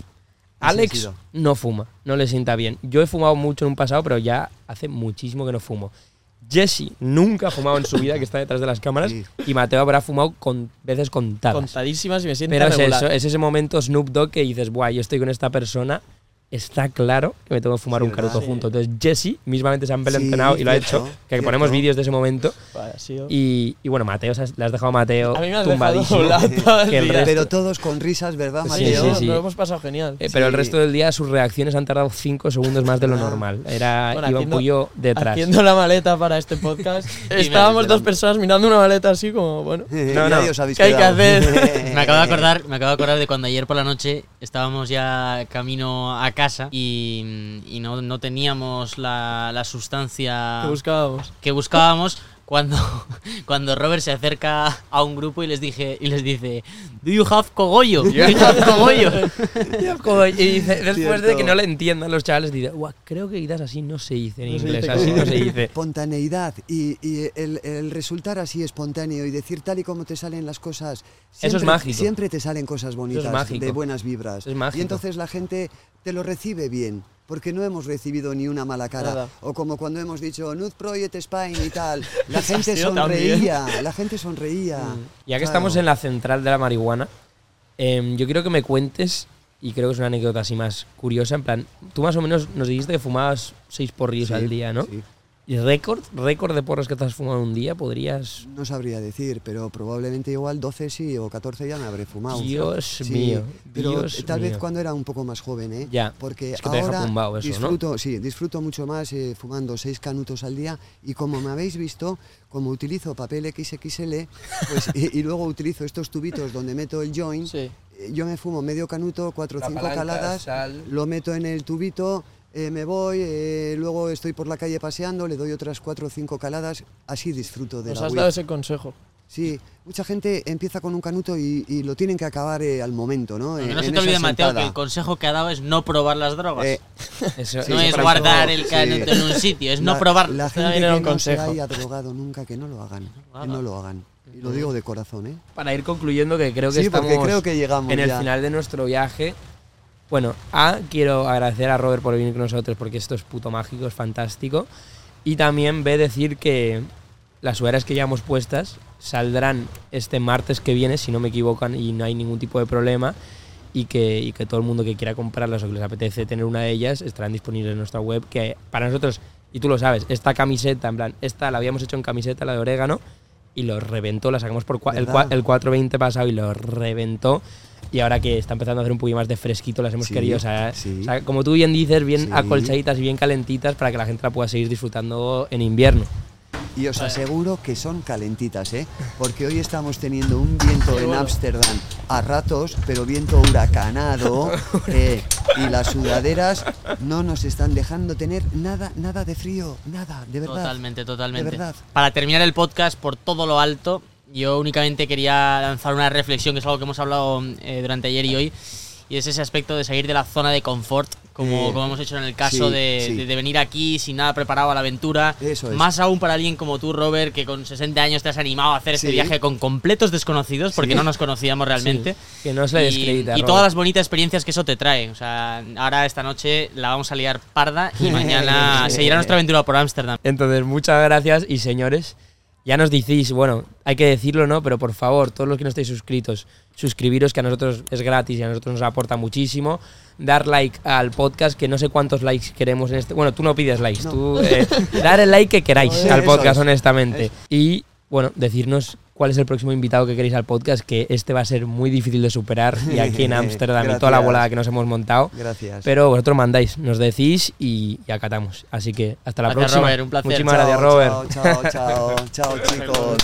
Alex no fuma, no le sienta bien. Yo he fumado mucho en un pasado, pero ya hace muchísimo que no fumo. Jesse nunca ha fumado en su vida, que está detrás de las cámaras, Sí. y Mateo habrá fumado con veces contadas. Contadísimas y me siento Pero es eso, es ese momento Snoop Dogg que dices, guay, yo estoy con esta persona, está claro que me tengo que fumar Sí, un ¿verdad? caruto Sí. junto. Entonces Jesse mismamente se ha empelentonado Sí, y lo ha hecho, que cierto. ponemos vídeos de ese momento. Vale, sido- Y, y bueno, Mateo, le has dejado a Mateo a mí me has tumbadísimo. dejado Que el resto- Pero todos con risas, ¿verdad, Mateo? sí, lo hemos pasado genial. Eh, pero el resto del día sus reacciones han tardado 5 segundos más de lo Ah. normal. Era Bueno, Iván haciendo- Puyo detrás. Haciendo la maleta para este podcast, [LAUGHS] estábamos dos personas mirando una maleta así como, bueno, [LAUGHS] No, no. ¿Qué hay que hacer? [LAUGHS] Me acabo de acordar, me acabo de acordar de cuando ayer por la noche estábamos ya camino a casa y, y no, no teníamos la, la sustancia que buscábamos. que buscábamos cuando, [LAUGHS] cuando Robert se acerca a un grupo y les dije y les dice Do you have cogollo? Do you [LAUGHS] have cogollo? Y dice, después de Cierto. que no le entiendan los chavales, dice, "Guau, creo que quizás así no se dice en No inglés, dice así no se dice. Espontaneidad y, y el, el resultar así espontáneo y decir tal y como te salen las cosas. Eso es mágico. Siempre te salen cosas bonitas, mágico. de buenas vibras. Es mágico. Y entonces la gente te lo recibe bien. Porque no hemos recibido ni una mala cara. Nada. O como cuando hemos dicho Nude Project Spain y tal. La [LAUGHS] gente también. sonreía. La gente sonreía. Ya que Claro. estamos en la central de la marihuana, em, yo quiero que me cuentes, y creo que es una anécdota así más curiosa, en plan, tú más o menos nos dijiste que fumabas seis porrillos Sí, al día, ¿no? sí. ¿Y récord? ¿Récord de porros que te has fumado un día? ¿Podrías...? No sabría decir, pero probablemente igual 12 sí o 14 ya me habré fumado. Dios Sí, mío, Pero Dios tal vez mío. cuando era un poco más joven, ¿eh? Ya, Porque es que te deja ahora tumbado eso, ¿no? disfruto, sí, disfruto mucho más eh, fumando seis canutos al día y como me habéis visto, como utilizo papel XXL, pues, [LAUGHS] y, y luego utilizo estos tubitos donde meto el joint, Sí. eh, yo me fumo medio canuto, cuatro o La cinco palanca, caladas, sal. lo meto en el tubito, eh, me voy, eh, luego estoy por la calle paseando, le doy otras cuatro o cinco caladas, así disfruto de Nos la has weed. dado ese consejo. Sí, mucha gente empieza con un canuto y, y lo tienen que acabar eh, al momento, ¿no? Que En- no se te olvide, Mateo, que el consejo que ha dado es no probar las drogas. Eh, [LAUGHS] Eso, Sí, no sí, es guardar eso- el canuto sí. en un sitio, es no La- probar. La gente que un no se consejo. haya drogado nunca, que no lo hagan. Que no lo hagan. Y lo digo de corazón, ¿eh? Para ir concluyendo, que creo que Sí, estamos porque creo que llegamos en el ya. final de nuestro viaje. Bueno, A, quiero agradecer a Robert por venir con nosotros porque esto es puto mágico, es fantástico. Y también B, decir que las sudaderas que llevamos puestas saldrán este martes que viene, si no me equivocan, y no hay ningún tipo de problema. Y que, y que todo el mundo que quiera comprarlas o que les apetece tener una de ellas estarán disponibles en nuestra web. Que para nosotros, y tú lo sabes, esta camiseta, en plan, esta la habíamos hecho en camiseta, la de orégano, y lo reventó, la sacamos por cua- el, el 420 pasado y lo reventó. Y ahora que está empezando a hacer un poquito más de fresquito, las hemos Sí, querido, o sea, sí. o sea, como tú bien dices, bien Sí. acolchaditas y bien calentitas para que la gente la pueda seguir disfrutando en invierno. Y os aseguro que son calentitas, ¿eh? Porque hoy estamos teniendo un viento en Ámsterdam a ratos, pero viento huracanado. [LAUGHS] eh, y las sudaderas no nos están dejando tener nada, nada de frío. Nada, de verdad. Totalmente, totalmente. De verdad. Para terminar el podcast por todo lo alto, yo únicamente quería lanzar una reflexión, que es algo que hemos hablado eh, durante ayer y hoy, y es ese aspecto de salir de la zona de confort, como, Eh, como hemos hecho en el caso sí, de, sí. de- de venir aquí sin nada preparado a la aventura. Eso es. Más aún para alguien como tú, Robert, que con 60 años te has animado a hacer este Sí. viaje con completos desconocidos, porque no nos conocíamos realmente. Que no se le Y-. Y, todas las bonitas experiencias que eso te trae. O sea, ahora esta noche la vamos a liar parda y [LAUGHS] mañana seguirá nuestra aventura por Ámsterdam. Entonces, muchas gracias y señores, ya nos decís, bueno, hay que decirlo, ¿no? Pero por favor, todos los que no estéis suscritos, suscribiros, que a nosotros es gratis y a nosotros nos aporta muchísimo. Dar like al podcast, que no sé cuántos likes queremos en este. Bueno, tú no pides likes, No. tú eh, dar el like que queráis al es. podcast, honestamente. Y bueno, decirnos cuál es el próximo invitado que queréis al podcast, que este va a ser muy difícil de superar y aquí en [LAUGHS] Ámsterdam y toda la volada que nos hemos montado. Gracias. Pero vosotros mandáis, nos decís y, y acatamos. Así que hasta la Gracias, próxima. Robert, un placer. Muchísimas Chao, gracias, Robert. Chao, chao, chao, [LAUGHS] chao, chicos.